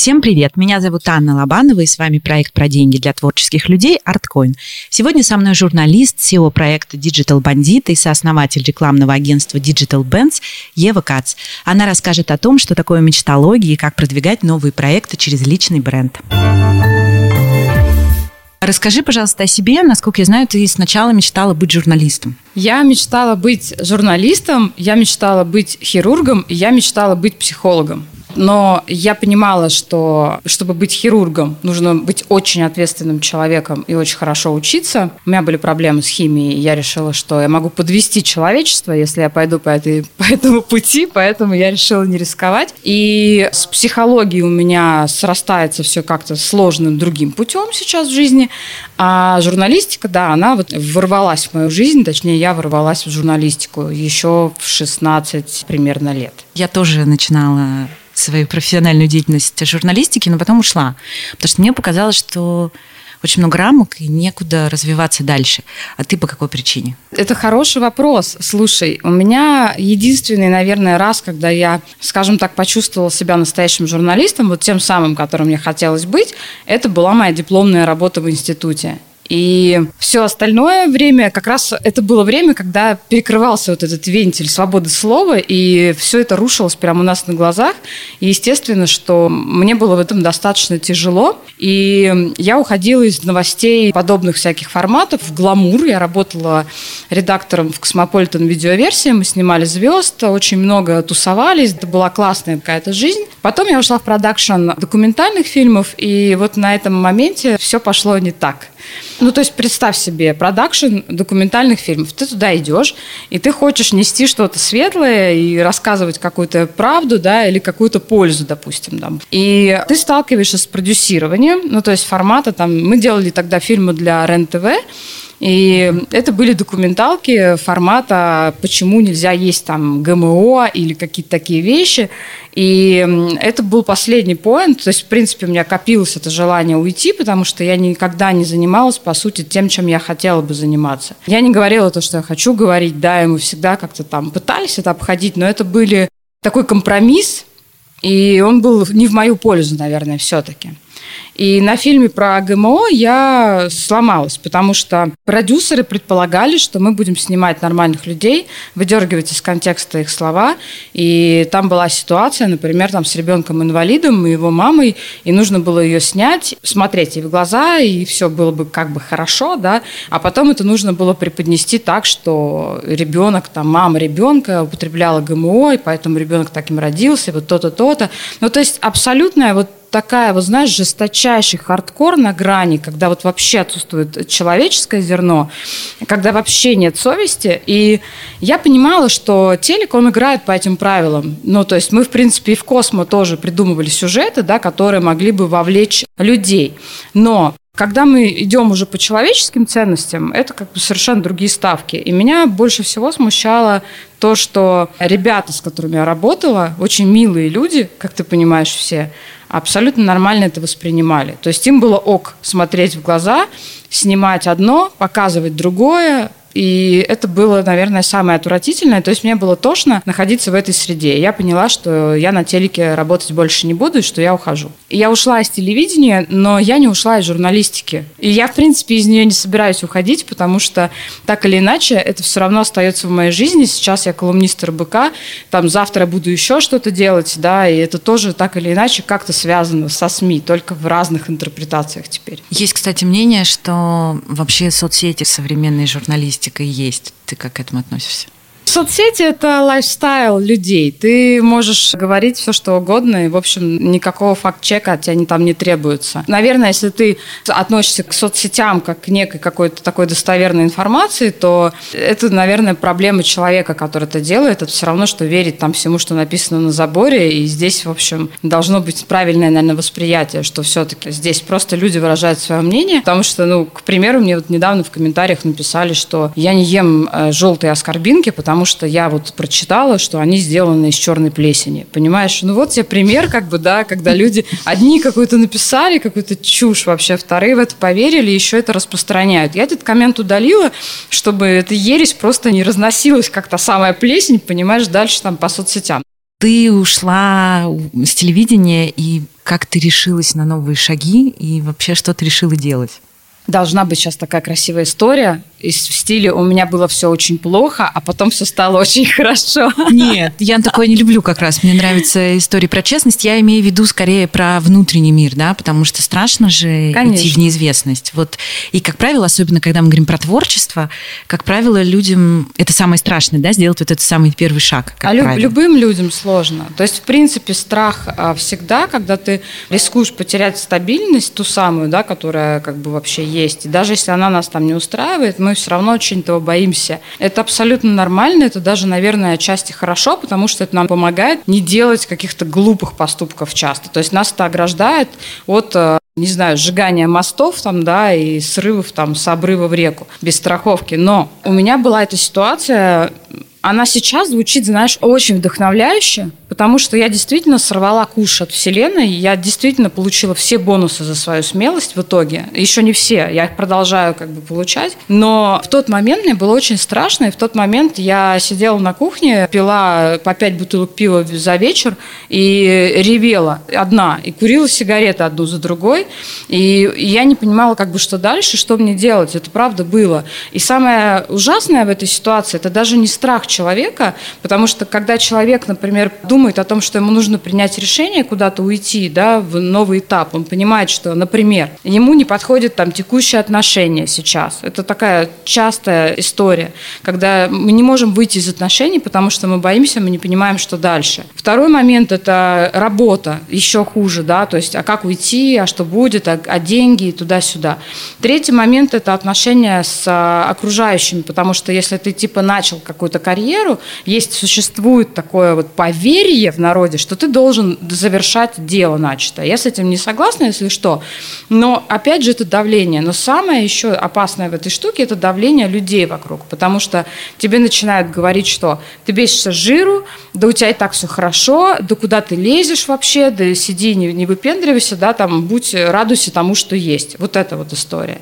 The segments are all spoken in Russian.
Всем привет! Меня зовут Анна Лобанова, и с вами проект про деньги для творческих людей ArtCoin. Сегодня со мной журналист, SEO проекта Digital Bandit и сооснователь рекламного агентства Digital Bands Ева Кац. Она расскажет о том, что такое мечтология и как продвигать новые проекты через личный бренд. Расскажи, пожалуйста, о себе. Насколько я знаю, ты сначала мечтала быть журналистом. Я мечтала быть журналистом, я мечтала быть хирургом, и я мечтала быть психологом. Но я понимала, что чтобы быть хирургом, нужно быть очень ответственным человеком и очень хорошо учиться. У меня были проблемы с химией, и я решила, что я могу подвести человечество, если я пойду по, этой, по этому пути, поэтому я решила не рисковать. И с психологией у меня срастается все как-то сложным другим путем сейчас в жизни. А журналистика, да, она вот ворвалась в мою жизнь, точнее, я ворвалась в журналистику еще в 16 примерно лет. Я тоже начинала свою профессиональную деятельность журналистики, но потом ушла. Потому что мне показалось, что очень много рамок и некуда развиваться дальше. А ты по какой причине? Это хороший вопрос. Слушай, у меня единственный, наверное, раз, когда я, скажем так, почувствовала себя настоящим журналистом, вот тем самым, которым мне хотелось быть, это была моя дипломная работа в институте. И все остальное время, как раз это было время, когда перекрывался вот этот вентиль свободы слова, и все это рушилось прямо у нас на глазах. И естественно, что мне было в этом достаточно тяжело. И я уходила из новостей подобных всяких форматов в гламур. Я работала редактором в Космополитен видеоверсии. Мы снимали звезд, очень много тусовались. Это была классная какая-то жизнь. Потом я ушла в продакшн документальных фильмов, и вот на этом моменте все пошло не так. Ну, то есть представь себе продакшн документальных фильмов. Ты туда идешь, и ты хочешь нести что-то светлое и рассказывать какую-то правду, да, или какую-то пользу, допустим, да. И ты сталкиваешься с продюсированием, ну, то есть формата там... Мы делали тогда фильмы для РЕН-ТВ, и это были документалки формата «Почему нельзя есть там ГМО» или какие-то такие вещи. И это был последний поинт. То есть, в принципе, у меня копилось это желание уйти, потому что я никогда не занималась, по сути, тем, чем я хотела бы заниматься. Я не говорила то, что я хочу говорить, да, и мы всегда как-то там пытались это обходить, но это были такой компромисс, и он был не в мою пользу, наверное, все-таки. И на фильме про ГМО я сломалась, потому что продюсеры предполагали, что мы будем снимать нормальных людей, выдергивать из контекста их слова. И там была ситуация, например, там с ребенком-инвалидом и его мамой, и нужно было ее снять, смотреть ей в глаза, и все было бы как бы хорошо, да, а потом это нужно было преподнести так, что ребенок, там, мама ребенка употребляла ГМО, и поэтому ребенок таким родился, и вот то-то, то-то. Ну, то есть абсолютная вот такая, вот знаешь, жесточайший хардкор на грани, когда вот вообще отсутствует человеческое зерно, когда вообще нет совести. И я понимала, что телек, он играет по этим правилам. Ну, то есть мы, в принципе, и в Космо тоже придумывали сюжеты, да, которые могли бы вовлечь людей. Но когда мы идем уже по человеческим ценностям, это как бы совершенно другие ставки. И меня больше всего смущало то, что ребята, с которыми я работала, очень милые люди, как ты понимаешь, все, абсолютно нормально это воспринимали. То есть им было ок смотреть в глаза, снимать одно, показывать другое, и это было, наверное, самое отвратительное. То есть мне было тошно находиться в этой среде. Я поняла, что я на телеке работать больше не буду, и что я ухожу. И я ушла из телевидения, но я не ушла из журналистики. И я, в принципе, из нее не собираюсь уходить, потому что так или иначе это все равно остается в моей жизни. Сейчас я колумнист РБК, там завтра буду еще что-то делать, да, и это тоже так или иначе как-то связано со СМИ, только в разных интерпретациях теперь. Есть, кстати, мнение, что вообще соцсети современной журналистики статистика есть. Ты как к этому относишься? Соцсети – это лайфстайл людей. Ты можешь говорить все, что угодно, и, в общем, никакого факт-чека от тебя там не требуется. Наверное, если ты относишься к соцсетям как к некой какой-то такой достоверной информации, то это, наверное, проблема человека, который это делает. Это все равно, что верить там всему, что написано на заборе. И здесь, в общем, должно быть правильное, наверное, восприятие, что все-таки здесь просто люди выражают свое мнение. Потому что, ну, к примеру, мне вот недавно в комментариях написали, что я не ем э, желтые аскорбинки, потому потому что я вот прочитала, что они сделаны из черной плесени. Понимаешь? Ну вот тебе пример, как бы, да, когда люди одни какую-то написали, какую-то чушь вообще, вторые в это поверили, еще это распространяют. Я этот коммент удалила, чтобы эта ересь просто не разносилась, как та самая плесень, понимаешь, дальше там по соцсетям. ты ушла с телевидения, и как ты решилась на новые шаги, и вообще что ты решила делать? Должна быть сейчас такая красивая история в стиле «у меня было все очень плохо, а потом все стало очень хорошо». Нет, я такое не люблю как раз. Мне нравятся истории про честность. Я имею в виду скорее про внутренний мир, да, потому что страшно же Конечно. идти в неизвестность. Вот. И, как правило, особенно когда мы говорим про творчество, как правило, людям это самое страшное, да, сделать вот этот самый первый шаг. а люб, любым людям сложно. То есть, в принципе, страх а, всегда, когда ты рискуешь потерять стабильность, ту самую, да, которая как бы вообще есть. И даже если она нас там не устраивает, мы все равно очень этого боимся. Это абсолютно нормально, это даже, наверное, отчасти хорошо, потому что это нам помогает не делать каких-то глупых поступков часто. То есть нас это ограждает от э, не знаю, сжигания мостов там, да, и срывов там с обрыва в реку без страховки. Но у меня была эта ситуация, она сейчас звучит, знаешь, очень вдохновляюще, потому что я действительно сорвала куш от Вселенной, я действительно получила все бонусы за свою смелость в итоге. Еще не все, я их продолжаю как бы получать. Но в тот момент мне было очень страшно, и в тот момент я сидела на кухне, пила по пять бутылок пива за вечер и ревела одна, и курила сигареты одну за другой, и я не понимала, как бы, что дальше, что мне делать. Это правда было. И самое ужасное в этой ситуации, это даже не страх человека, потому что когда человек, например, думает, о том, что ему нужно принять решение куда-то уйти, да, в новый этап, он понимает, что, например, ему не подходит там текущие отношения сейчас. Это такая частая история, когда мы не можем выйти из отношений, потому что мы боимся, мы не понимаем, что дальше. Второй момент – это работа, еще хуже, да, то есть, а как уйти, а что будет, а, а деньги и туда-сюда. Третий момент – это отношения с а, окружающими, потому что если ты типа начал какую-то карьеру, есть, существует такое вот поверье в народе, что ты должен завершать дело начатое. Я с этим не согласна, если что. Но, опять же, это давление. Но самое еще опасное в этой штуке – это давление людей вокруг. Потому что тебе начинают говорить, что ты бесишься жиру, да у тебя и так все хорошо, да куда ты лезешь вообще, да сиди, не, не выпендривайся, да, там, будь, радуйся тому, что есть. Вот эта вот история.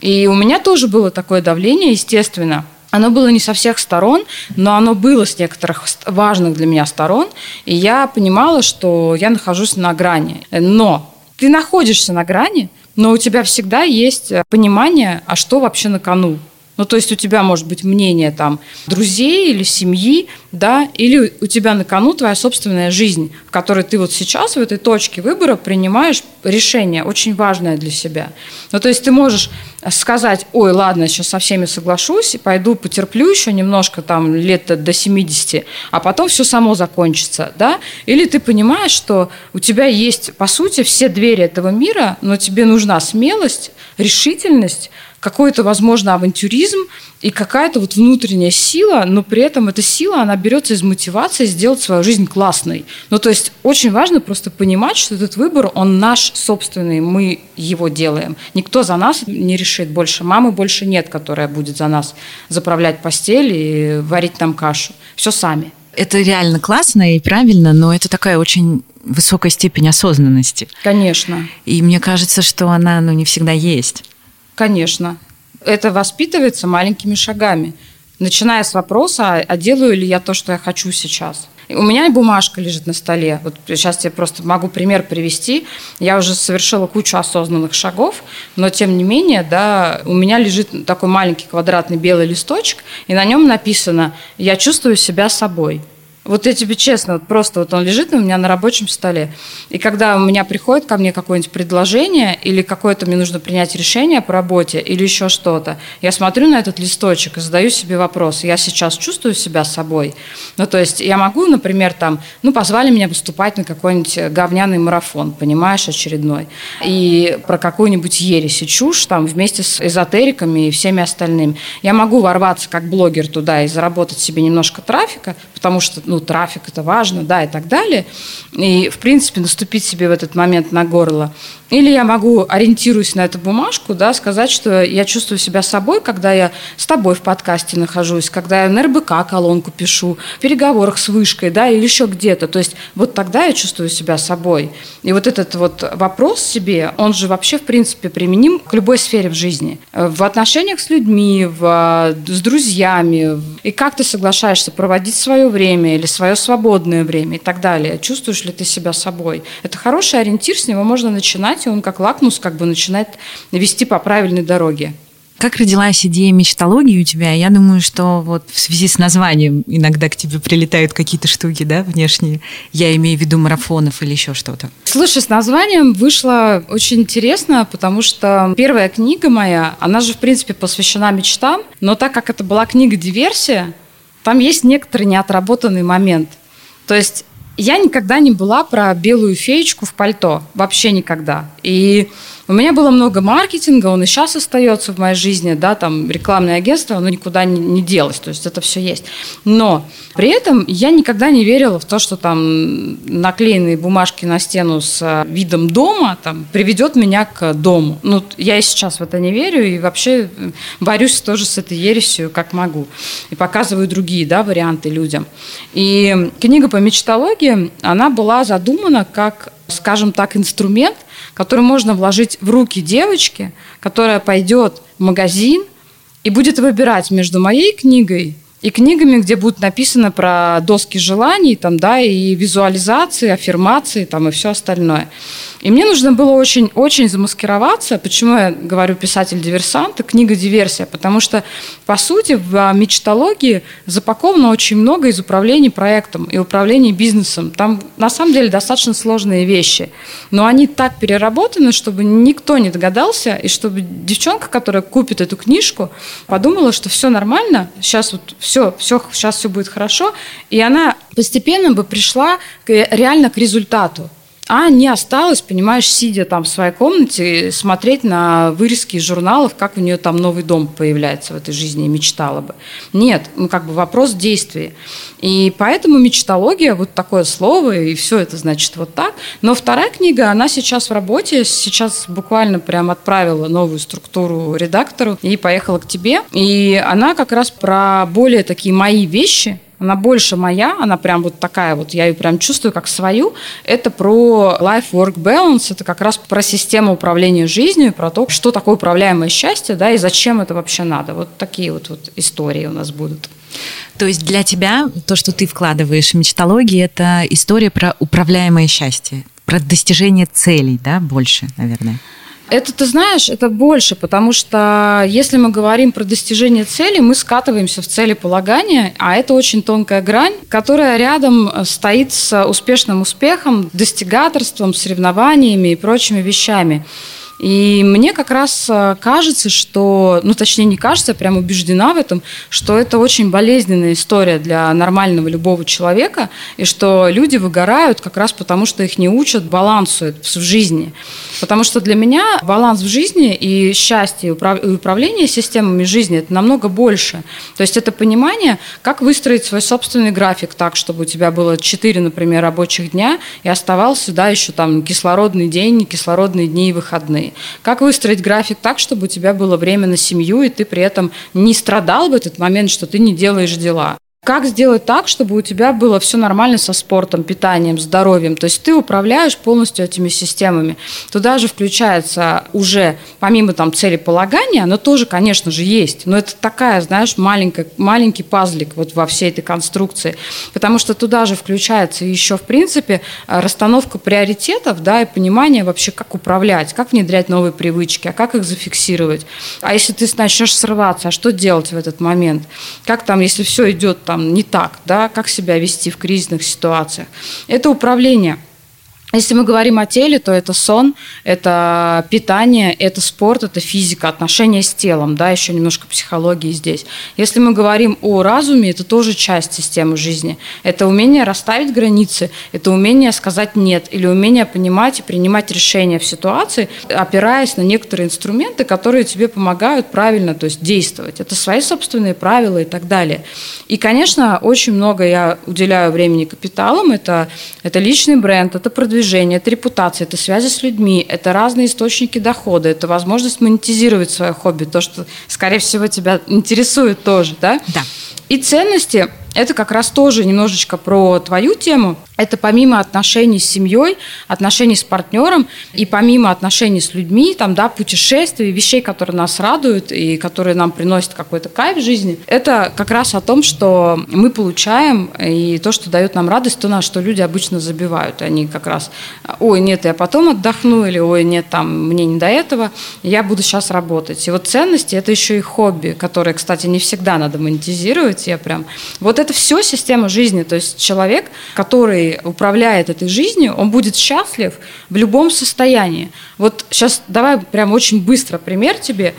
И у меня тоже было такое давление, естественно – оно было не со всех сторон, но оно было с некоторых важных для меня сторон, и я понимала, что я нахожусь на грани. Но ты находишься на грани, но у тебя всегда есть понимание, а что вообще на кону. Ну, то есть у тебя может быть мнение там друзей или семьи, да, или у тебя на кону твоя собственная жизнь, в которой ты вот сейчас в этой точке выбора принимаешь решение очень важное для себя. Ну, то есть ты можешь сказать, ой, ладно, сейчас со всеми соглашусь, и пойду потерплю еще немножко там лет до 70, а потом все само закончится, да, или ты понимаешь, что у тебя есть, по сути, все двери этого мира, но тебе нужна смелость, решительность, какой-то, возможно, авантюризм и какая-то вот внутренняя сила, но при этом эта сила, она берется из мотивации сделать свою жизнь классной. Ну, то есть очень важно просто понимать, что этот выбор, он наш собственный, мы его делаем. Никто за нас не решит больше. Мамы больше нет, которая будет за нас заправлять постель и варить нам кашу. Все сами. Это реально классно и правильно, но это такая очень высокая степень осознанности. Конечно. И мне кажется, что она ну, не всегда есть. Конечно. Это воспитывается маленькими шагами. Начиная с вопроса, а делаю ли я то, что я хочу сейчас. У меня бумажка лежит на столе. Вот сейчас я просто могу пример привести. Я уже совершила кучу осознанных шагов, но тем не менее, да, у меня лежит такой маленький квадратный белый листочек, и на нем написано «Я чувствую себя собой». Вот я тебе честно, вот просто вот он лежит у меня на рабочем столе. И когда у меня приходит ко мне какое-нибудь предложение или какое-то мне нужно принять решение по работе или еще что-то, я смотрю на этот листочек и задаю себе вопрос, я сейчас чувствую себя собой? Ну, то есть я могу, например, там, ну, позвали меня выступать на какой-нибудь говняный марафон, понимаешь, очередной, и про какую-нибудь ересь и чушь там вместе с эзотериками и всеми остальными. Я могу ворваться как блогер туда и заработать себе немножко трафика, потому что ну, трафик это важно, да, и так далее. И, в принципе, наступить себе в этот момент на горло. Или я могу, ориентируясь на эту бумажку, да, сказать, что я чувствую себя собой, когда я с тобой в подкасте нахожусь, когда я на РБК колонку пишу, в переговорах с вышкой, да, или еще где-то. То есть вот тогда я чувствую себя собой. И вот этот вот вопрос себе, он же вообще, в принципе, применим к любой сфере в жизни. В отношениях с людьми, в, с друзьями. И как ты соглашаешься проводить свое время, или свое свободное время и так далее. Чувствуешь ли ты себя собой? Это хороший ориентир, с него можно начинать, и он как лакмус как бы начинает вести по правильной дороге. Как родилась идея мечтологии у тебя? Я думаю, что вот в связи с названием иногда к тебе прилетают какие-то штуки, да, внешние. Я имею в виду марафонов или еще что-то. Слушай, с названием вышло очень интересно, потому что первая книга моя, она же, в принципе, посвящена мечтам, но так как это была книга «Диверсия», там есть некоторый неотработанный момент. То есть я никогда не была про белую феечку в пальто. Вообще никогда. И у меня было много маркетинга, он и сейчас остается в моей жизни, да, там рекламное агентство, оно никуда не, не делось, то есть это все есть. Но при этом я никогда не верила в то, что там наклеенные бумажки на стену с э, видом дома там приведет меня к дому. Ну, я и сейчас в это не верю, и вообще борюсь тоже с этой ересью, как могу. И показываю другие, да, варианты людям. И книга по мечтологии, она была задумана как скажем так, инструмент, который можно вложить в руки девочки, которая пойдет в магазин и будет выбирать между моей книгой и книгами, где будет написано про доски желаний, там, да, и визуализации, аффирмации, там, и все остальное. И мне нужно было очень-очень замаскироваться. Почему я говорю писатель-диверсант и книга «Диверсия»? Потому что, по сути, в мечтологии запаковано очень много из управления проектом и управления бизнесом. Там, на самом деле, достаточно сложные вещи. Но они так переработаны, чтобы никто не догадался, и чтобы девчонка, которая купит эту книжку, подумала, что все нормально, сейчас вот все, все, сейчас все будет хорошо, и она постепенно бы пришла реально к результату а не осталось, понимаешь, сидя там в своей комнате, смотреть на вырезки из журналов, как у нее там новый дом появляется в этой жизни и мечтала бы. Нет, ну как бы вопрос действия. И поэтому мечтология, вот такое слово, и все это значит вот так. Но вторая книга, она сейчас в работе, сейчас буквально прям отправила новую структуру редактору и поехала к тебе. И она как раз про более такие мои вещи, она больше моя, она прям вот такая вот, я ее прям чувствую как свою. Это про life-work balance, это как раз про систему управления жизнью, про то, что такое управляемое счастье, да, и зачем это вообще надо. Вот такие вот, вот истории у нас будут. То есть для тебя то, что ты вкладываешь в мечтологии, это история про управляемое счастье, про достижение целей, да, больше, наверное. Это, ты знаешь, это больше, потому что если мы говорим про достижение цели, мы скатываемся в целеполагание, а это очень тонкая грань, которая рядом стоит с успешным успехом, достигаторством, соревнованиями и прочими вещами. И мне как раз э, кажется, что, ну точнее не кажется, я прям убеждена в этом, что это очень болезненная история для нормального любого человека, и что люди выгорают как раз потому, что их не учат балансу в жизни. Потому что для меня баланс в жизни и счастье, и управление системами жизни – это намного больше. То есть это понимание, как выстроить свой собственный график так, чтобы у тебя было 4, например, рабочих дня, и оставался, да, еще там кислородный день, кислородные дни и выходные. Как выстроить график так, чтобы у тебя было время на семью, и ты при этом не страдал в этот момент, что ты не делаешь дела. Как сделать так, чтобы у тебя было все нормально со спортом, питанием, здоровьем? То есть ты управляешь полностью этими системами. Туда же включается уже, помимо там целеполагания, оно тоже, конечно же, есть. Но это такая, знаешь, маленькая, маленький пазлик вот во всей этой конструкции. Потому что туда же включается еще, в принципе, расстановка приоритетов, да, и понимание вообще, как управлять, как внедрять новые привычки, а как их зафиксировать. А если ты начнешь срываться, а что делать в этот момент? Как там, если все идет там не так, да, как себя вести в кризисных ситуациях. Это управление – если мы говорим о теле, то это сон, это питание, это спорт, это физика, отношения с телом, да, еще немножко психологии здесь. Если мы говорим о разуме, это тоже часть системы жизни. Это умение расставить границы, это умение сказать «нет» или умение понимать и принимать решения в ситуации, опираясь на некоторые инструменты, которые тебе помогают правильно то есть, действовать. Это свои собственные правила и так далее. И, конечно, очень много я уделяю времени капиталам. Это, это личный бренд, это продвижение продвижение, это репутация, это связи с людьми, это разные источники дохода, это возможность монетизировать свое хобби, то, что, скорее всего, тебя интересует тоже, да? Да. И ценности это как раз тоже немножечко про твою тему. Это помимо отношений с семьей, отношений с партнером и помимо отношений с людьми, там, да, путешествий, вещей, которые нас радуют и которые нам приносят какой-то кайф в жизни, это как раз о том, что мы получаем и то, что дает нам радость, то, на что люди обычно забивают. Они как раз, ой, нет, я потом отдохну, или ой, нет, там, мне не до этого, я буду сейчас работать. И вот ценности – это еще и хобби, которые, кстати, не всегда надо монетизировать. Я прям... Вот это все система жизни. То есть человек, который управляет этой жизнью, он будет счастлив в любом состоянии. Вот сейчас давай прям очень быстро пример тебе.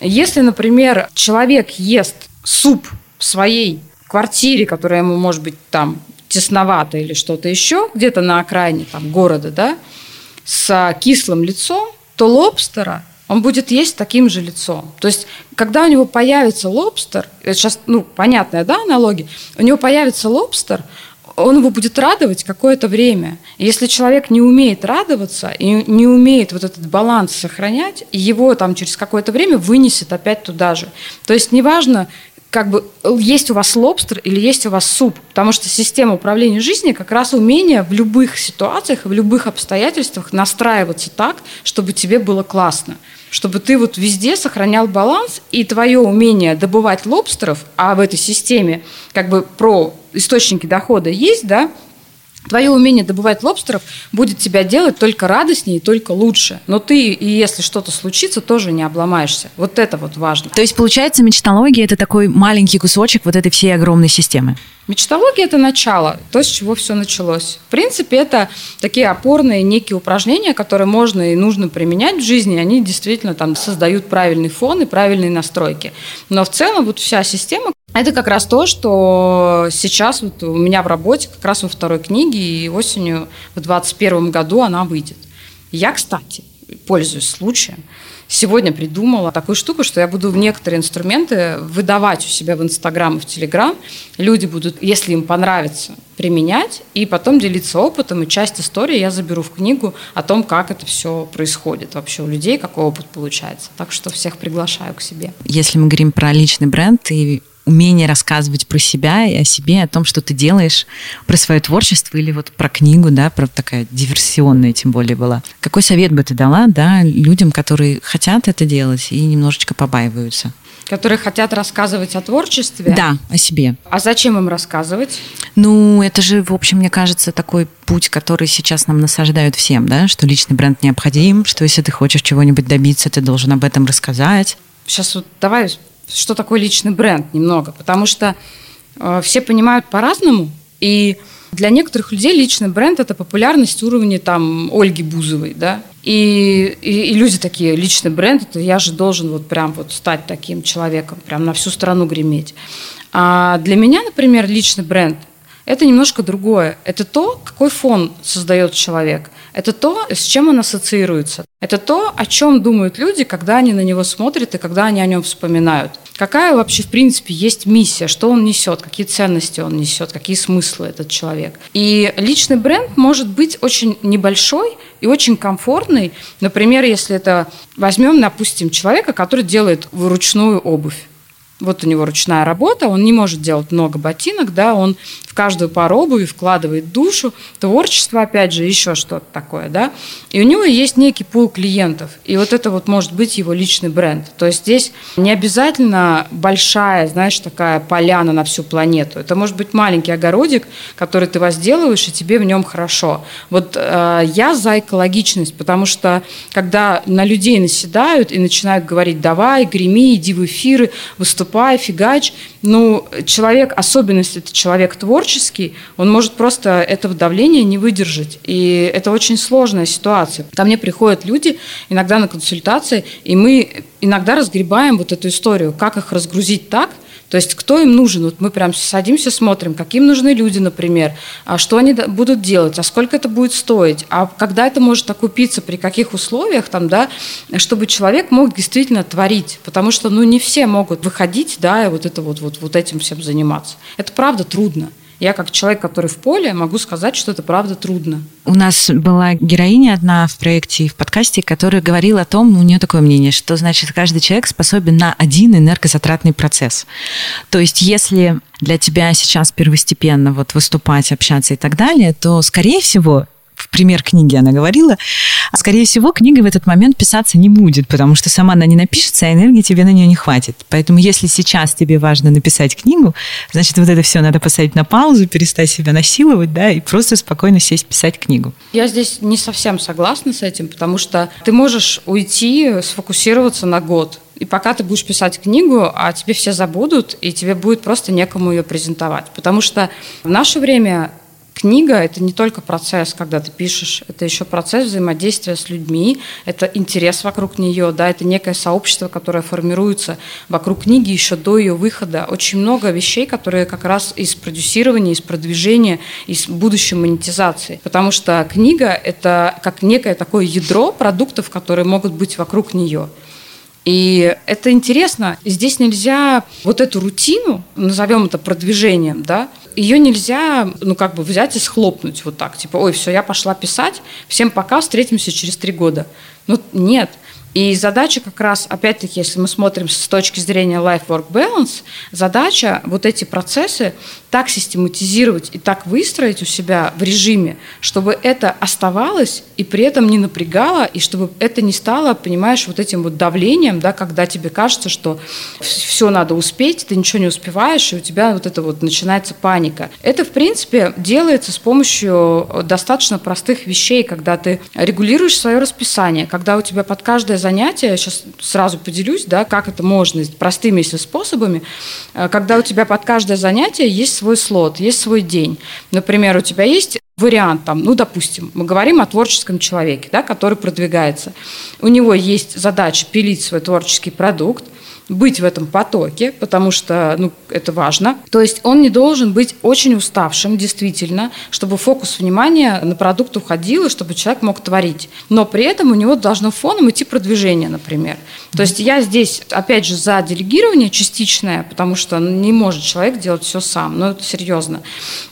Если, например, человек ест суп в своей квартире, которая ему может быть там тесновато или что-то еще, где-то на окраине там, города, да, с кислым лицом, то лобстера он будет есть таким же лицом. То есть, когда у него появится лобстер, сейчас, ну, понятная, да, аналогия, у него появится лобстер, он его будет радовать какое-то время. если человек не умеет радоваться и не умеет вот этот баланс сохранять, его там через какое-то время вынесет опять туда же. То есть неважно, как бы есть у вас лобстер или есть у вас суп, потому что система управления жизнью как раз умение в любых ситуациях, в любых обстоятельствах настраиваться так, чтобы тебе было классно. Чтобы ты вот везде сохранял баланс, и твое умение добывать лобстеров, а в этой системе как бы про источники дохода есть, да, Твое умение добывать лобстеров будет тебя делать только радостнее и только лучше. Но ты, и если что-то случится, тоже не обломаешься. Вот это вот важно. То есть, получается, мечтология – это такой маленький кусочек вот этой всей огромной системы? Мечтология – это начало, то, с чего все началось. В принципе, это такие опорные некие упражнения, которые можно и нужно применять в жизни, они действительно там создают правильный фон и правильные настройки. Но в целом вот вся система – это как раз то, что сейчас вот у меня в работе, как раз во второй книге, и осенью в 2021 году она выйдет. Я, кстати, пользуюсь случаем, сегодня придумала такую штуку, что я буду некоторые инструменты выдавать у себя в Инстаграм и в Телеграм. Люди будут, если им понравится, применять и потом делиться опытом. И часть истории я заберу в книгу о том, как это все происходит вообще у людей, какой опыт получается. Так что всех приглашаю к себе. Если мы говорим про личный бренд и умение рассказывать про себя и о себе, о том, что ты делаешь, про свое творчество или вот про книгу, да, про такая диверсионная тем более была. Какой совет бы ты дала, да, людям, которые хотят это делать и немножечко побаиваются? Которые хотят рассказывать о творчестве? Да, о себе. А зачем им рассказывать? Ну, это же, в общем, мне кажется, такой путь, который сейчас нам насаждают всем, да, что личный бренд необходим, что если ты хочешь чего-нибудь добиться, ты должен об этом рассказать. Сейчас вот давай что такое личный бренд немного, потому что э, все понимают по-разному, и для некоторых людей личный бренд – это популярность уровня там Ольги Бузовой, да, и, и, и люди такие, личный бренд, это я же должен вот прям вот стать таким человеком, прям на всю страну греметь. А для меня, например, личный бренд – это немножко другое. Это то, какой фон создает человек – это то, с чем он ассоциируется. Это то, о чем думают люди, когда они на него смотрят и когда они о нем вспоминают. Какая вообще, в принципе, есть миссия, что он несет, какие ценности он несет, какие смыслы этот человек. И личный бренд может быть очень небольшой и очень комфортный. Например, если это возьмем, допустим, человека, который делает вручную обувь вот у него ручная работа, он не может делать много ботинок, да, он в каждую пару обуви вкладывает душу, творчество, опять же, еще что-то такое, да, и у него есть некий пул клиентов, и вот это вот может быть его личный бренд. То есть здесь не обязательно большая, знаешь, такая поляна на всю планету. Это может быть маленький огородик, который ты возделываешь, и тебе в нем хорошо. Вот э, я за экологичность, потому что когда на людей наседают и начинают говорить, давай, греми, иди в эфиры, выступай, выступай, фигач. Ну, человек, особенность это человек творческий, он может просто этого давления не выдержать. И это очень сложная ситуация. Ко мне приходят люди иногда на консультации, и мы иногда разгребаем вот эту историю, как их разгрузить так, то есть кто им нужен? Вот мы прям садимся, смотрим, каким нужны люди, например, а что они будут делать, а сколько это будет стоить, а когда это может окупиться, при каких условиях, там, да, чтобы человек мог действительно творить, потому что, ну, не все могут выходить, да, и вот это вот, вот, вот этим всем заниматься. Это правда трудно. Я как человек, который в поле, могу сказать, что это правда трудно. У нас была героиня одна в проекте и в подкасте, которая говорила о том, у нее такое мнение, что, значит, каждый человек способен на один энергозатратный процесс. То есть, если для тебя сейчас первостепенно вот выступать, общаться и так далее, то, скорее всего, пример книги она говорила, а скорее всего, книга в этот момент писаться не будет, потому что сама она не напишется, а энергии тебе на нее не хватит. Поэтому если сейчас тебе важно написать книгу, значит, вот это все надо поставить на паузу, перестать себя насиловать, да, и просто спокойно сесть писать книгу. Я здесь не совсем согласна с этим, потому что ты можешь уйти, сфокусироваться на год, и пока ты будешь писать книгу, а тебе все забудут, и тебе будет просто некому ее презентовать. Потому что в наше время книга – это не только процесс, когда ты пишешь, это еще процесс взаимодействия с людьми, это интерес вокруг нее, да, это некое сообщество, которое формируется вокруг книги еще до ее выхода. Очень много вещей, которые как раз из продюсирования, из продвижения, из будущей монетизации. Потому что книга – это как некое такое ядро продуктов, которые могут быть вокруг нее. И это интересно. Здесь нельзя вот эту рутину, назовем это продвижением, да, ее нельзя, ну, как бы взять и схлопнуть вот так. Типа, ой, все, я пошла писать, всем пока, встретимся через три года. Ну, нет. И задача как раз, опять-таки, если мы смотрим с точки зрения life-work balance, задача вот эти процессы так систематизировать и так выстроить у себя в режиме, чтобы это оставалось и при этом не напрягало, и чтобы это не стало, понимаешь, вот этим вот давлением, да, когда тебе кажется, что все надо успеть, ты ничего не успеваешь, и у тебя вот это вот начинается паника. Это, в принципе, делается с помощью достаточно простых вещей, когда ты регулируешь свое расписание, когда у тебя под каждое занятие, сейчас сразу поделюсь, да, как это можно, простыми если способами, э, когда у тебя под каждое занятие есть свой слот, есть свой день. Например, у тебя есть вариант, там, ну, допустим, мы говорим о творческом человеке, да, который продвигается. У него есть задача пилить свой творческий продукт, быть в этом потоке, потому что ну, это важно. То есть он не должен быть очень уставшим, действительно, чтобы фокус внимания на продукт уходил, и чтобы человек мог творить. Но при этом у него должно фоном идти продвижение, например. То есть я здесь, опять же, за делегирование частичное, потому что не может человек делать все сам, но это серьезно.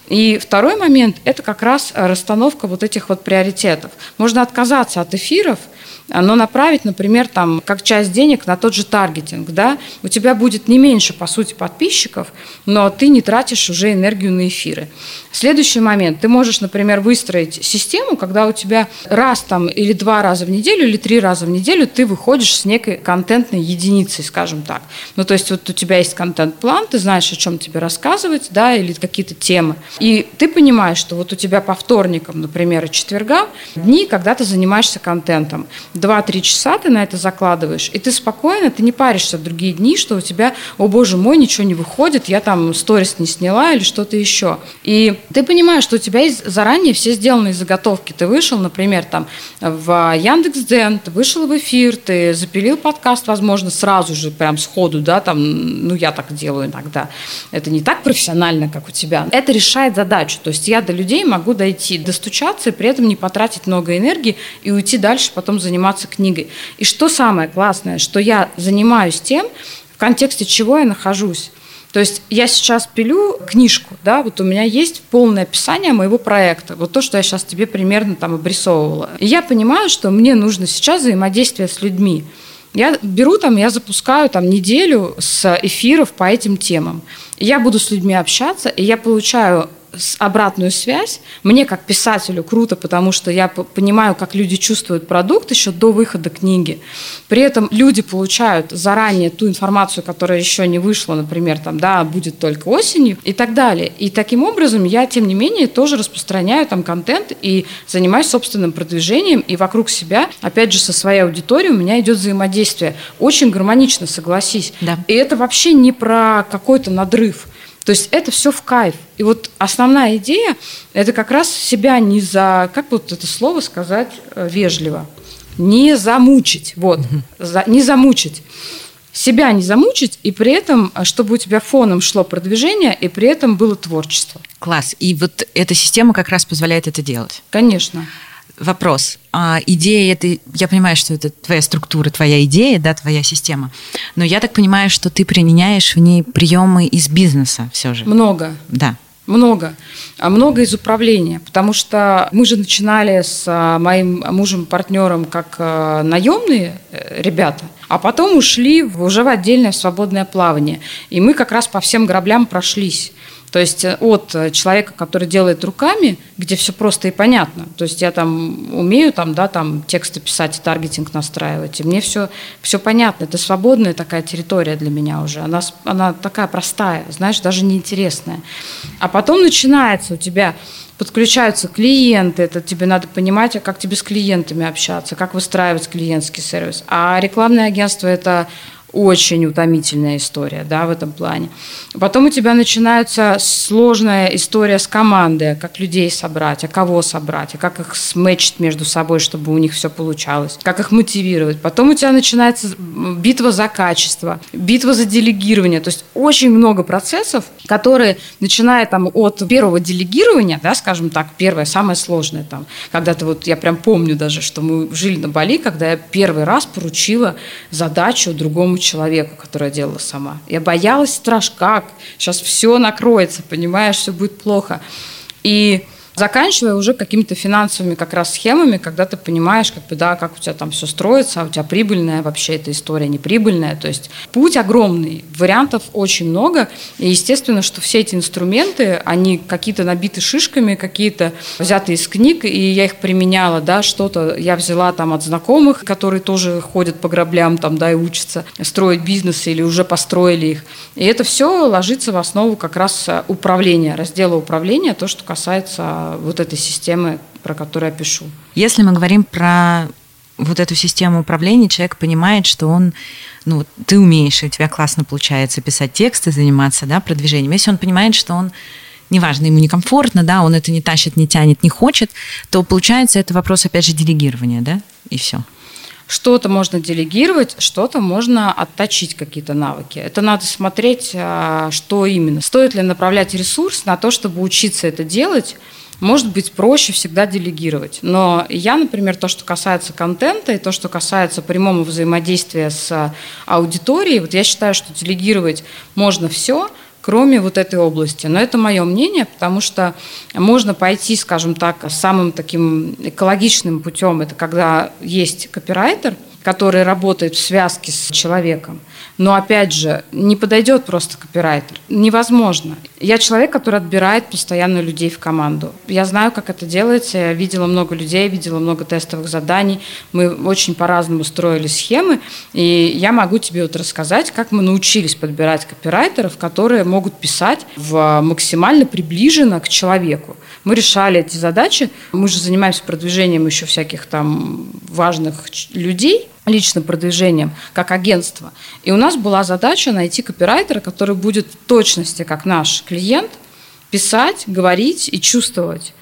И второй момент – это как раз расстановка вот этих вот приоритетов. Можно отказаться от эфиров – но направить, например, там, как часть денег на тот же таргетинг, да, у тебя будет не меньше, по сути, подписчиков, но ты не тратишь уже энергию на эфиры. Следующий момент. Ты можешь, например, выстроить систему, когда у тебя раз там или два раза в неделю, или три раза в неделю ты выходишь с некой контентной единицей, скажем так. Ну, то есть вот у тебя есть контент-план, ты знаешь, о чем тебе рассказывать, да, или какие-то темы. И ты понимаешь, что вот у тебя по вторникам, например, и четвергам дни, когда ты занимаешься контентом. 2-3 часа ты на это закладываешь, и ты спокойно, ты не паришься в другие дни, что у тебя, о боже мой, ничего не выходит, я там сторис не сняла или что-то еще. И ты понимаешь, что у тебя есть заранее все сделанные заготовки. Ты вышел, например, там в Яндекс.Дзен, ты вышел в эфир, ты запилил подкаст, возможно, сразу же, прям сходу, да, там, ну, я так делаю иногда. Это не так профессионально, как у тебя. Это решает задачу. То есть я до людей могу дойти, достучаться и при этом не потратить много энергии и уйти дальше, потом заниматься книгой. И что самое классное, что я занимаюсь тем, в контексте чего я нахожусь. То есть я сейчас пилю книжку, да, вот у меня есть полное описание моего проекта, вот то, что я сейчас тебе примерно там обрисовывала. И я понимаю, что мне нужно сейчас взаимодействие с людьми. Я беру там, я запускаю там неделю с эфиров по этим темам. Я буду с людьми общаться, и я получаю обратную связь. Мне как писателю круто, потому что я понимаю, как люди чувствуют продукт еще до выхода книги. При этом люди получают заранее ту информацию, которая еще не вышла, например, там, да, будет только осенью и так далее. И таким образом я, тем не менее, тоже распространяю там контент и занимаюсь собственным продвижением, и вокруг себя, опять же, со своей аудиторией у меня идет взаимодействие. Очень гармонично, согласись. Да. И это вообще не про какой-то надрыв. То есть это все в кайф. И вот основная идея – это как раз себя не за, как вот это слово сказать э, вежливо, не замучить, вот, за, не замучить. Себя не замучить, и при этом, э, чтобы у тебя фоном шло продвижение, и при этом было творчество. Класс. И вот эта система как раз позволяет это делать. Конечно вопрос. А идея это, я понимаю, что это твоя структура, твоя идея, да, твоя система. Но я так понимаю, что ты применяешь в ней приемы из бизнеса все же. Много. Да. много. А много из управления, потому что мы же начинали с а, моим мужем-партнером как а, наемные э, ребята, а потом ушли уже в отдельное свободное плавание. И мы как раз по всем граблям прошлись. То есть э, от э, человека, который делает руками, где все просто и понятно. То есть я там умею там, да, там тексты писать таргетинг настраивать. И мне все, все понятно. Это свободная такая территория для меня уже. Она, она такая простая, знаешь, даже неинтересная. А потом начинается у тебя подключаются клиенты, это тебе надо понимать, а как тебе с клиентами общаться, как выстраивать клиентский сервис. А рекламное агентство – это очень утомительная история да, в этом плане. Потом у тебя начинается сложная история с командой, как людей собрать, а кого собрать, а как их сметчить между собой, чтобы у них все получалось, как их мотивировать. Потом у тебя начинается битва за качество, битва за делегирование. То есть очень много процессов, которые, начиная там от первого делегирования, да, скажем так, первое, самое сложное там, когда-то вот я прям помню даже, что мы жили на Бали, когда я первый раз поручила задачу другому человеку, который делала сама. Я боялась страж, как? Сейчас все накроется, понимаешь, все будет плохо. И заканчивая уже какими-то финансовыми как раз схемами, когда ты понимаешь, как бы, да, как у тебя там все строится, а у тебя прибыльная вообще эта история, неприбыльная. То есть путь огромный, вариантов очень много. И естественно, что все эти инструменты, они какие-то набиты шишками, какие-то взяты из книг, и я их применяла, да, что-то я взяла там от знакомых, которые тоже ходят по граблям там, да, и учатся строить бизнесы или уже построили их. И это все ложится в основу как раз управления, раздела управления, то, что касается вот этой системы, про которую я пишу. Если мы говорим про вот эту систему управления, человек понимает, что он, ну, ты умеешь, и у тебя классно получается писать тексты, заниматься, да, продвижением. Если он понимает, что он неважно, ему некомфортно, да, он это не тащит, не тянет, не хочет, то получается это вопрос, опять же, делегирования, да, и все. Что-то можно делегировать, что-то можно отточить какие-то навыки. Это надо смотреть, а, что именно. Стоит ли направлять ресурс на то, чтобы учиться это делать, может быть, проще всегда делегировать. Но я, например, то, что касается контента и то, что касается прямого взаимодействия с аудиторией, вот я считаю, что делегировать можно все, кроме вот этой области. Но это мое мнение, потому что можно пойти, скажем так, самым таким экологичным путем. Это когда есть копирайтер, который работает в связке с человеком. Но опять же, не подойдет просто копирайтер. Невозможно. Я человек, который отбирает постоянно людей в команду. Я знаю, как это делается. Я видела много людей, видела много тестовых заданий. Мы очень по-разному строили схемы. И я могу тебе вот рассказать, как мы научились подбирать копирайтеров, которые могут писать в максимально приближенно к человеку. Мы решали эти задачи. Мы же занимаемся продвижением еще всяких там важных людей, личным продвижением, как агентство. И у нас была задача найти копирайтера, который будет в точности, как наш клиент, писать, говорить и чувствовать.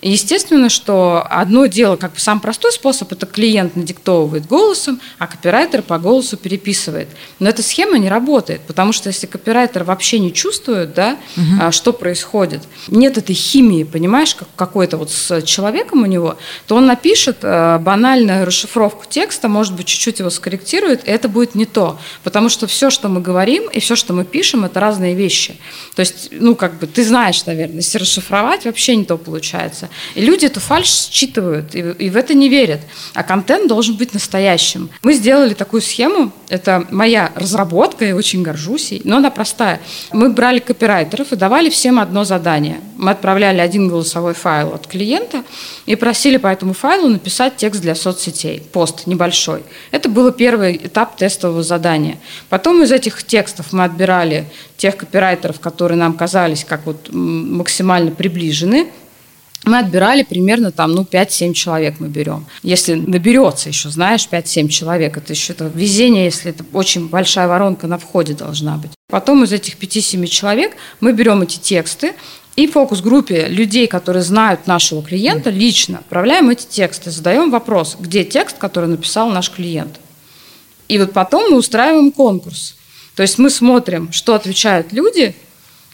Естественно, что одно дело, как бы сам простой способ, это клиент надиктовывает голосом, а копирайтер по голосу переписывает. Но эта схема не работает, потому что если копирайтер вообще не чувствует, да, угу. что происходит, нет этой химии, понимаешь, как какой-то вот с человеком у него, то он напишет э, банальную расшифровку текста, может быть, чуть-чуть его скорректирует, и это будет не то. Потому что все, что мы говорим, и все, что мы пишем, это разные вещи. То есть, ну, как бы, ты знаешь, наверное, если расшифровать, вообще не то получается. И люди эту фальш считывают и, и в это не верят. А контент должен быть настоящим. Мы сделали такую схему, это моя разработка, я очень горжусь ей, но она простая. Мы брали копирайтеров и давали всем одно задание. Мы отправляли один голосовой файл от клиента и просили по этому файлу написать текст для соцсетей, пост небольшой. Это был первый этап тестового задания. Потом из этих текстов мы отбирали тех копирайтеров, которые нам казались как вот максимально приближены мы отбирали примерно там, ну, 5-7 человек мы берем. Если наберется еще, знаешь, 5-7 человек, это еще это везение, если это очень большая воронка на входе должна быть. Потом из этих 5-7 человек мы берем эти тексты, и фокус-группе людей, которые знают нашего клиента, лично отправляем эти тексты, задаем вопрос, где текст, который написал наш клиент. И вот потом мы устраиваем конкурс. То есть мы смотрим, что отвечают люди,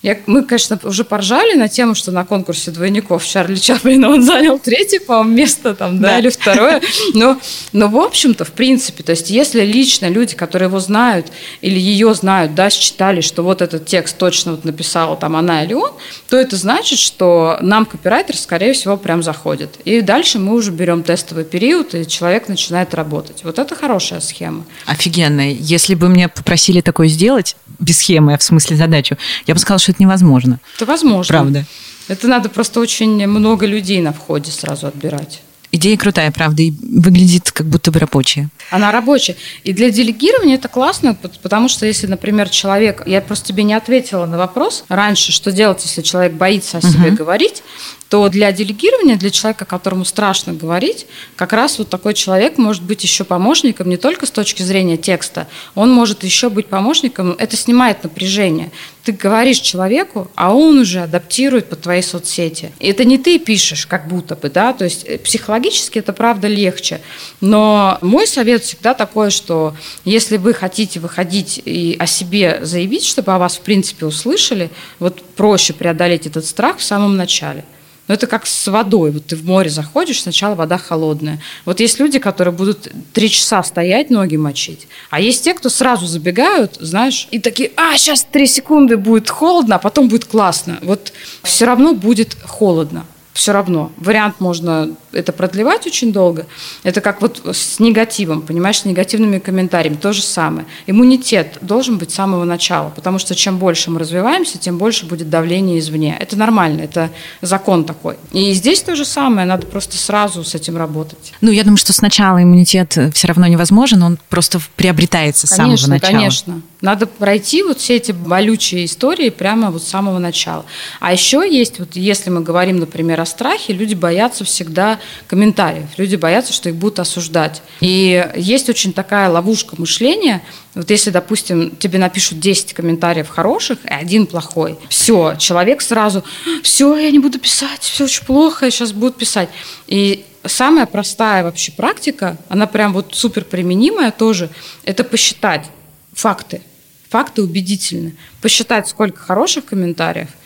Я, мы, конечно, уже поржали на тему, что на конкурсе двойников Чарли Чаплина он занял третье, по-моему, место там, да, да, или второе. Но, но в общем-то, в принципе, то есть если лично люди, которые его знают или ее знают, да, считали, что вот этот текст точно вот написала там она или он, то это значит, что нам копирайтер, скорее всего, прям заходит. И дальше мы уже берем тестовый период, и человек начинает работать. Вот это хорошая схема. Офигенная. Если бы мне попросили такое сделать, без схемы, а в смысле задачу, я бы сказала, что это невозможно. Это возможно. Правда. Это надо просто очень много людей на входе сразу отбирать. Идея крутая, правда, и выглядит как будто бы рабочая. Она рабочая. И для делегирования это классно, потому что если, например, человек... Я просто тебе не ответила на вопрос раньше, что делать, если человек боится о себе угу. говорить то для делегирования, для человека, которому страшно говорить, как раз вот такой человек может быть еще помощником не только с точки зрения текста, он может еще быть помощником, это снимает напряжение. Ты говоришь человеку, а он уже адаптирует под твои соцсети. И это не ты пишешь, как будто бы, да, то есть э, психологически это правда легче. Но мой совет всегда такой, что если вы хотите выходить и о себе заявить, чтобы о вас в принципе услышали, вот проще преодолеть этот страх в самом начале. Но ну, это как с водой. Вот ты в море заходишь, сначала вода холодная. Вот есть люди, которые будут три часа стоять, ноги мочить. А есть те, кто сразу забегают, знаешь, и такие, а, сейчас три секунды будет холодно, а потом будет классно. Вот все равно будет холодно все равно. Вариант можно это продлевать очень долго. Это как вот с негативом, понимаешь, с негативными комментариями. То же самое. Иммунитет должен быть с самого начала, потому что чем больше мы развиваемся, тем больше будет давление извне. Это нормально, это закон такой. И здесь то же самое, надо просто сразу с этим работать. Ну, я думаю, что сначала иммунитет все равно невозможен, он просто приобретается с конечно, самого начала. Конечно, Надо пройти вот все эти болючие истории прямо вот с самого начала. А еще есть, вот если мы говорим, например, о страхе, люди боятся всегда комментариев, люди боятся, что их будут осуждать. И есть очень такая ловушка мышления, вот если, допустим, тебе напишут 10 комментариев хороших и один плохой, все, человек сразу, все, я не буду писать, все очень плохо, я сейчас буду писать. И самая простая вообще практика, она прям вот супер применимая тоже, это посчитать факты. Факты убедительны. Посчитать, сколько хороших комментариев –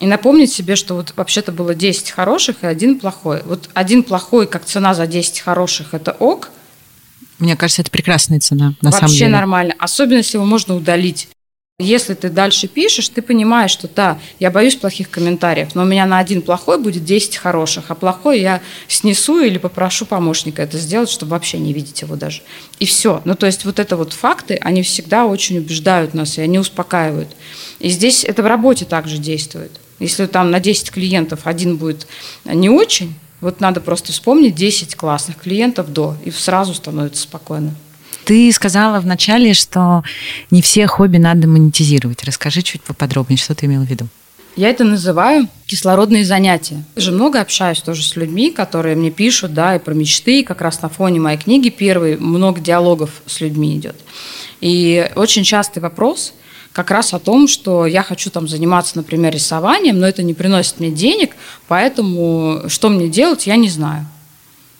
и напомнить себе, что вот вообще-то было 10 хороших и один плохой. Вот один плохой, как цена за 10 хороших, это ок. Мне кажется, это прекрасная цена, на Вообще самом деле. нормально. Особенно, если его можно удалить. Если ты дальше пишешь, ты понимаешь, что да, я боюсь плохих комментариев, но у меня на один плохой будет 10 хороших, а плохой я снесу или попрошу помощника это сделать, чтобы вообще не видеть его даже. И все. Ну, то есть вот это вот факты, они всегда очень убеждают нас, и они успокаивают. И здесь это в работе также действует. Если там на 10 клиентов один будет не очень, вот надо просто вспомнить 10 классных клиентов до, и сразу становится спокойно. Ты сказала вначале, что не все хобби надо монетизировать. Расскажи чуть поподробнее, что ты имела в виду. Я это называю кислородные занятия. Я же много общаюсь тоже с людьми, которые мне пишут, да, и про мечты. И как раз на фоне моей книги первой много диалогов с людьми идет. И очень частый вопрос – как раз о том, что я хочу там заниматься, например, рисованием, но это не приносит мне денег, поэтому что мне делать, я не знаю.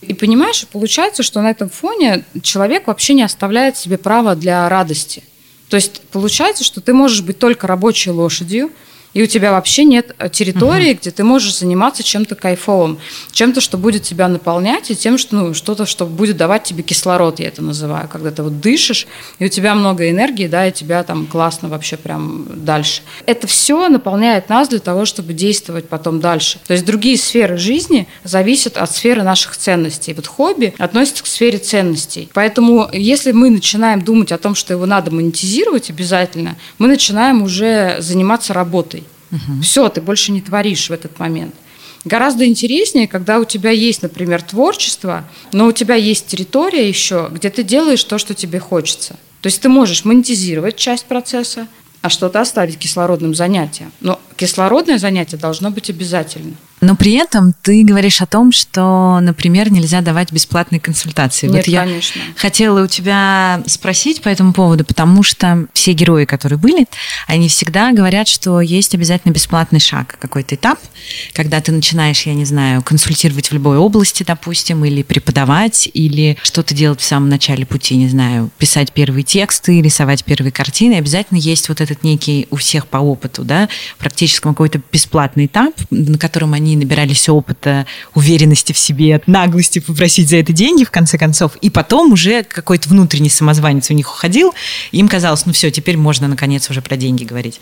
И понимаешь, получается, что на этом фоне человек вообще не оставляет себе права для радости. То есть получается, что ты можешь быть только рабочей лошадью, и у тебя вообще нет э, территории, угу. где ты можешь заниматься чем-то кайфовым, чем-то, что будет тебя наполнять, и тем, что ну, что-то, что будет давать тебе кислород, я это называю, когда ты вот дышишь, и у тебя много энергии, да, и тебя там классно вообще прям дальше. Это все наполняет нас для того, чтобы действовать потом дальше. То есть другие сферы жизни зависят от сферы наших ценностей. Вот хобби относится к сфере ценностей. Поэтому если мы начинаем думать о том, что его надо монетизировать обязательно, мы начинаем уже заниматься работой. Угу. Все, ты больше не творишь в этот момент. Гораздо интереснее, когда у тебя есть, например, творчество, но у тебя есть территория еще, где ты делаешь то, что тебе хочется. То есть ты можешь монетизировать часть процесса, а что-то оставить кислородным занятием. Но кислородное занятие должно быть обязательно. Но при этом ты говоришь о том, что, например, нельзя давать бесплатные консультации. Нет, вот я конечно. хотела у тебя спросить по этому поводу, потому что все герои, которые были, они всегда говорят, что есть обязательно бесплатный шаг, какой-то этап, когда ты начинаешь, я не знаю, консультировать в любой области, допустим, или преподавать, или что-то делать в самом начале пути, не знаю, писать первые тексты, рисовать первые картины. Обязательно есть вот этот некий у всех по опыту, да, практически какой-то бесплатный этап, на котором они набирались опыта, уверенности в себе, наглости попросить за это деньги, в конце концов. И потом уже какой-то внутренний самозванец у них уходил, им казалось, ну все, теперь можно наконец уже про деньги говорить.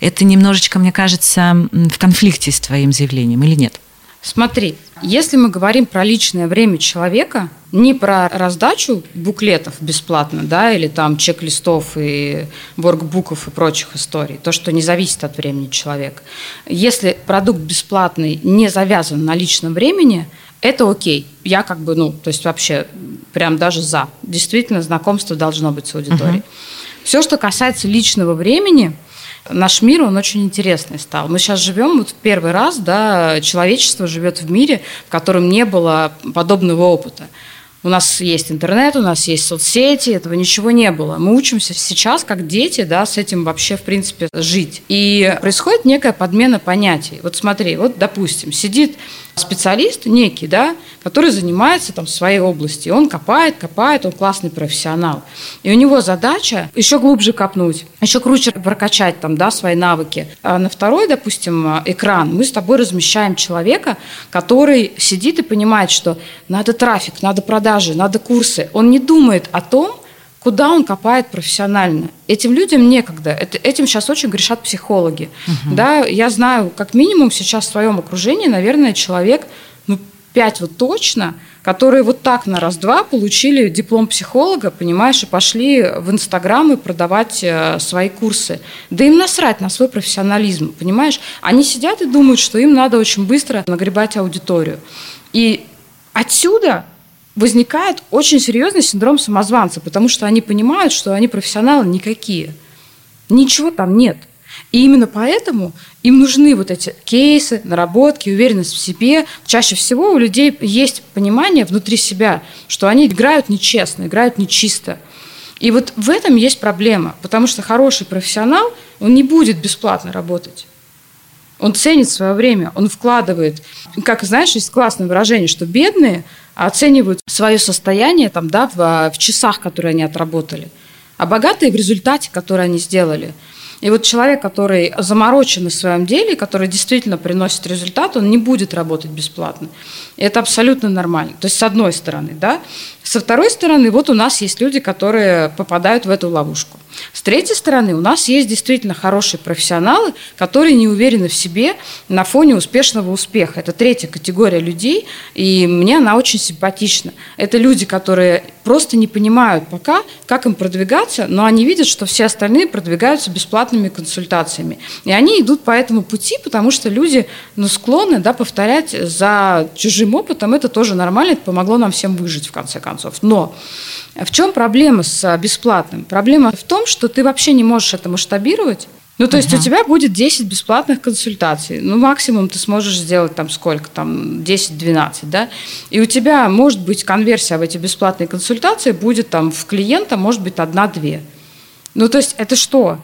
Это немножечко, мне кажется, в конфликте с твоим заявлением или нет? Смотри, если мы говорим про личное время человека, не про раздачу буклетов бесплатно, да, или там чек-листов и воркбуков и прочих историй, то, что не зависит от времени человека. Если продукт бесплатный не завязан на личном времени, это окей. Я как бы, ну, то есть вообще прям даже за. Действительно, знакомство должно быть с аудиторией. Uh-huh. Все, что касается личного времени – Наш мир, он очень интересный стал. Мы сейчас живем вот в первый раз, да, человечество живет в мире, в котором не было подобного опыта. У нас есть интернет, у нас есть соцсети, этого ничего не было. Мы учимся сейчас, как дети, да, с этим вообще, в принципе, жить. И происходит некая подмена понятий. Вот смотри, вот, допустим, сидит специалист некий, да, который занимается там в своей области. Он копает, копает, он классный профессионал. И у него задача еще глубже копнуть, еще круче прокачать там, да, свои навыки. А на второй, допустим, экран мы с тобой размещаем человека, который сидит и понимает, что надо трафик, надо продажи, надо курсы. Он не думает о том, куда он копает профессионально. Этим людям некогда. Это, этим сейчас очень грешат психологи. Угу. Да, я знаю, как минимум сейчас в своем окружении, наверное, человек, ну, пять вот точно, которые вот так на раз-два получили диплом психолога, понимаешь, и пошли в Инстаграм и продавать э, свои курсы. Да им насрать на свой профессионализм, понимаешь? Они сидят и думают, что им надо очень быстро нагребать аудиторию. И отсюда возникает очень серьезный синдром самозванца, потому что они понимают, что они профессионалы никакие. Ничего там нет. И именно поэтому им нужны вот эти кейсы, наработки, уверенность в себе. Чаще всего у людей есть понимание внутри себя, что они играют нечестно, играют нечисто. И вот в этом есть проблема, потому что хороший профессионал, он не будет бесплатно работать. Он ценит свое время, он вкладывает. Как знаешь, есть классное выражение, что бедные оценивают свое состояние там, да, в, в часах, которые они отработали, а богатые в результате, который они сделали – и вот человек, который заморочен в своем деле, который действительно приносит результат, он не будет работать бесплатно. И это абсолютно нормально. То есть с одной стороны, да. Со второй стороны, вот у нас есть люди, которые попадают в эту ловушку. С третьей стороны, у нас есть действительно хорошие профессионалы, которые не уверены в себе на фоне успешного успеха. Это третья категория людей, и мне она очень симпатична. Это люди, которые просто не понимают пока, как им продвигаться, но они видят, что все остальные продвигаются бесплатными консультациями. И они идут по этому пути, потому что люди ну, склонны да, повторять за чужим опытом. Это тоже нормально, это помогло нам всем выжить в конце концов. Но в чем проблема с бесплатным? Проблема в том, что ты вообще не можешь это масштабировать. Ну, то есть uh-huh. у тебя будет 10 бесплатных консультаций. Ну, максимум ты сможешь сделать там сколько? Там 10-12, да? И у тебя может быть конверсия в эти бесплатные консультации будет там в клиента, может быть, одна-две. Ну, то есть это что?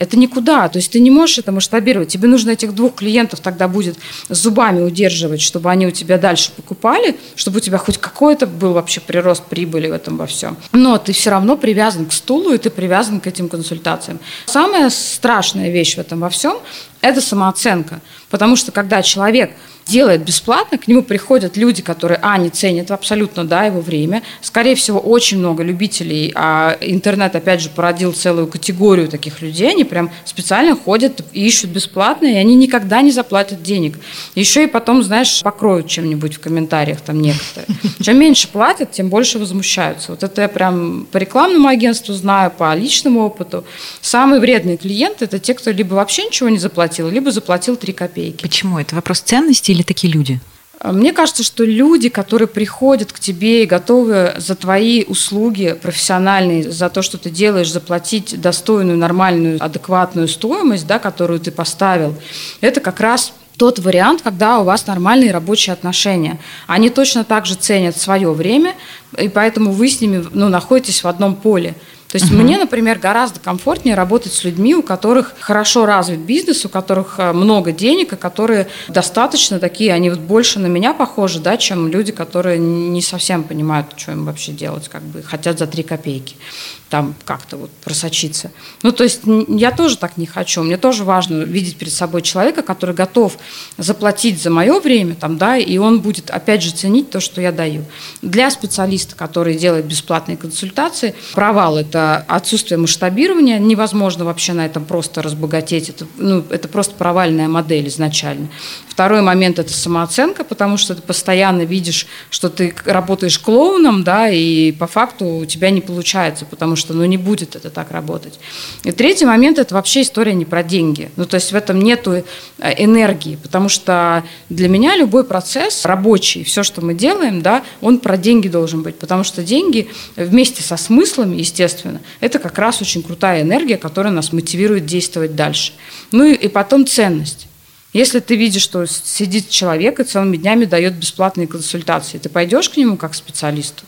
Это никуда. То есть ты не можешь это масштабировать. Тебе нужно этих двух клиентов тогда будет зубами удерживать, чтобы они у тебя дальше покупали, чтобы у тебя хоть какой-то был вообще прирост прибыли в этом во всем. Но ты все равно привязан к стулу, и ты привязан к этим консультациям. Самая страшная вещь в этом во всем – это самооценка. Потому что когда человек делает бесплатно, к нему приходят люди, которые, а, не ценят абсолютно, да, его время. Скорее всего, очень много любителей, а интернет, опять же, породил целую категорию таких людей, они прям специально ходят и ищут бесплатно, и они никогда не заплатят денег. Еще и потом, знаешь, покроют чем-нибудь в комментариях там некоторые. Чем меньше платят, тем больше возмущаются. Вот это я прям по рекламному агентству знаю, по личному опыту. Самые вредные клиенты – это те, кто либо вообще ничего не заплатил, либо заплатил 3 копейки. Почему? Это вопрос ценности или такие люди? Мне кажется, что люди, которые приходят к тебе и готовы за твои услуги профессиональные, за то, что ты делаешь, заплатить достойную, нормальную, адекватную стоимость, да, которую ты поставил, это как раз тот вариант, когда у вас нормальные рабочие отношения. Они точно так же ценят свое время, и поэтому вы с ними ну, находитесь в одном поле. То есть угу. мне, например, гораздо комфортнее работать с людьми, у которых хорошо развит бизнес, у которых э, много денег, и которые достаточно такие, они вот больше на меня похожи, да, чем люди, которые не совсем понимают, что им вообще делать, как бы хотят за три копейки там как-то вот просочиться. Ну, то есть я тоже так не хочу. Мне тоже важно видеть перед собой человека, который готов заплатить за мое время, там, да, и он будет, опять же, ценить то, что я даю. Для специалиста, который делает бесплатные консультации, провал – это отсутствие масштабирования, невозможно вообще на этом просто разбогатеть, это, ну, это просто провальная модель изначально. Второй момент – это самооценка, потому что ты постоянно видишь, что ты работаешь клоуном, да, и по факту у тебя не получается, потому что ну, не будет это так работать. И третий момент – это вообще история не про деньги. Ну, то есть в этом нет э, энергии, потому что для меня любой процесс рабочий, все, что мы делаем, да, он про деньги должен быть, потому что деньги вместе со смыслами, естественно, это как раз очень крутая энергия, которая нас мотивирует действовать дальше. Ну и, и потом ценность. Если ты видишь, что сидит человек и целыми днями дает бесплатные консультации, ты пойдешь к нему как специалисту?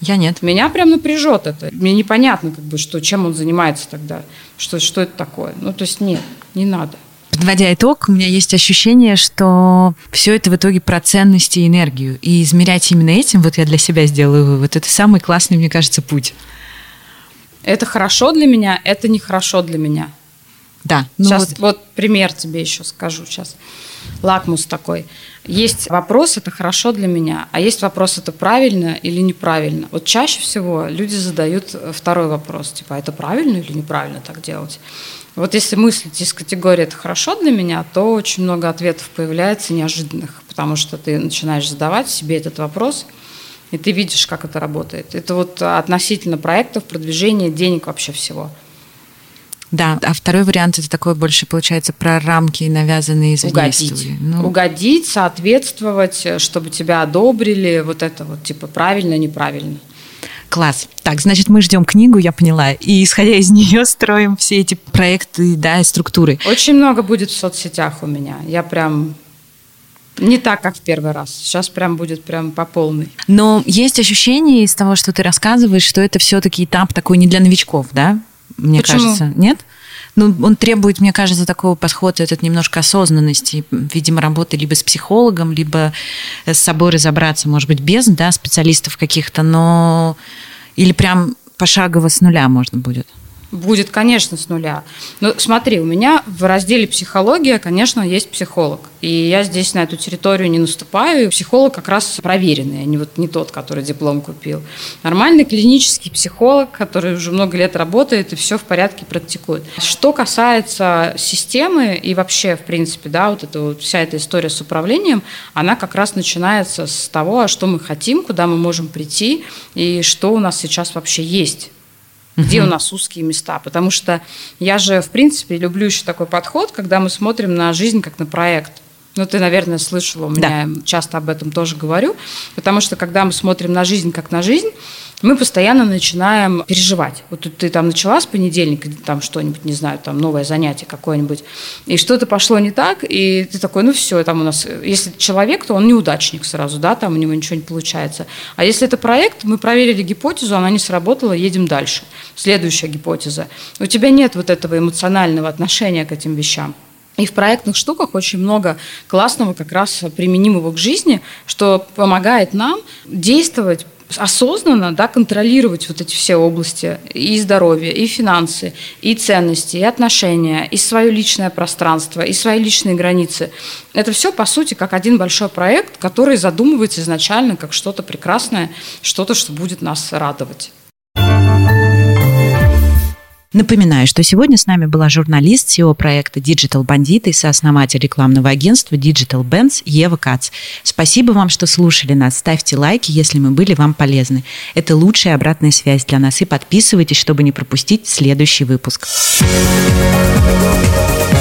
Я нет. Меня прям напряжет это. Мне непонятно, как бы, что, чем он занимается тогда, что, что это такое. Ну, то есть нет, не надо. Подводя итог, у меня есть ощущение, что все это в итоге про ценности и энергию. И измерять именно этим, вот я для себя сделаю вывод, это самый классный, мне кажется, путь. Это хорошо для меня, это нехорошо для меня. Да. Ну сейчас вот... вот пример тебе еще скажу сейчас. Лакмус такой. Есть вопрос, это хорошо для меня, а есть вопрос, это правильно или неправильно. Вот чаще всего люди задают второй вопрос, типа, а это правильно или неправильно так делать? Вот если мыслить из категории «это хорошо для меня», то очень много ответов появляется неожиданных, потому что ты начинаешь задавать себе этот вопрос, и ты видишь, как это работает. Это вот относительно проектов, продвижения, денег вообще всего – да, а второй вариант это такой больше получается про рамки, навязанные из Угодить. Ну... Угодить, соответствовать, чтобы тебя одобрили, вот это вот типа правильно, неправильно. Класс. Так, значит, мы ждем книгу, я поняла, и исходя из нее строим все эти проекты, да, и структуры. Очень много будет в соцсетях у меня. Я прям не так, как в первый раз. Сейчас прям будет прям по полной. Но есть ощущение из того, что ты рассказываешь, что это все-таки этап такой не для новичков, да? Мне Почему? кажется. Нет? Ну, он требует, мне кажется, такого подхода, этот немножко осознанности, видимо, работы либо с психологом, либо с собой разобраться, может быть, без да, специалистов каких-то, но или прям пошагово с нуля можно будет. Будет, конечно, с нуля. Но смотри, у меня в разделе психология, конечно, есть психолог. И я здесь на эту территорию не наступаю. И психолог как раз проверенный, а не, вот, не тот, который диплом купил. Нормальный клинический психолог, который уже много лет работает и все в порядке практикует. Что касается системы и вообще, в принципе, да, вот эта вот вся эта история с управлением, она как раз начинается с того, что мы хотим, куда мы можем прийти и что у нас сейчас вообще есть где у нас узкие места. Потому что я же, в принципе, люблю еще такой подход, когда мы смотрим на жизнь как на проект. Ну, ты, наверное, слышала, у меня да. часто об этом тоже говорю, потому что когда мы смотрим на жизнь как на жизнь, мы постоянно начинаем переживать. Вот ты там начала с понедельника, там что-нибудь, не знаю, там новое занятие какое-нибудь, и что-то пошло не так, и ты такой, ну все, там у нас, если человек, то он неудачник сразу, да, там у него ничего не получается. А если это проект, мы проверили гипотезу, она не сработала, едем дальше. Следующая гипотеза. У тебя нет вот этого эмоционального отношения к этим вещам. И в проектных штуках очень много классного, как раз применимого к жизни, что помогает нам действовать осознанно да, контролировать вот эти все области и здоровье, и финансы, и ценности, и отношения, и свое личное пространство, и свои личные границы. Это все, по сути, как один большой проект, который задумывается изначально как что-то прекрасное, что-то, что будет нас радовать. Напоминаю, что сегодня с нами была журналист SEO проекта Digital Bandit и сооснователь рекламного агентства Digital Bands Ева Кац. Спасибо вам, что слушали нас. Ставьте лайки, если мы были вам полезны. Это лучшая обратная связь для нас. И подписывайтесь, чтобы не пропустить следующий выпуск. Thank you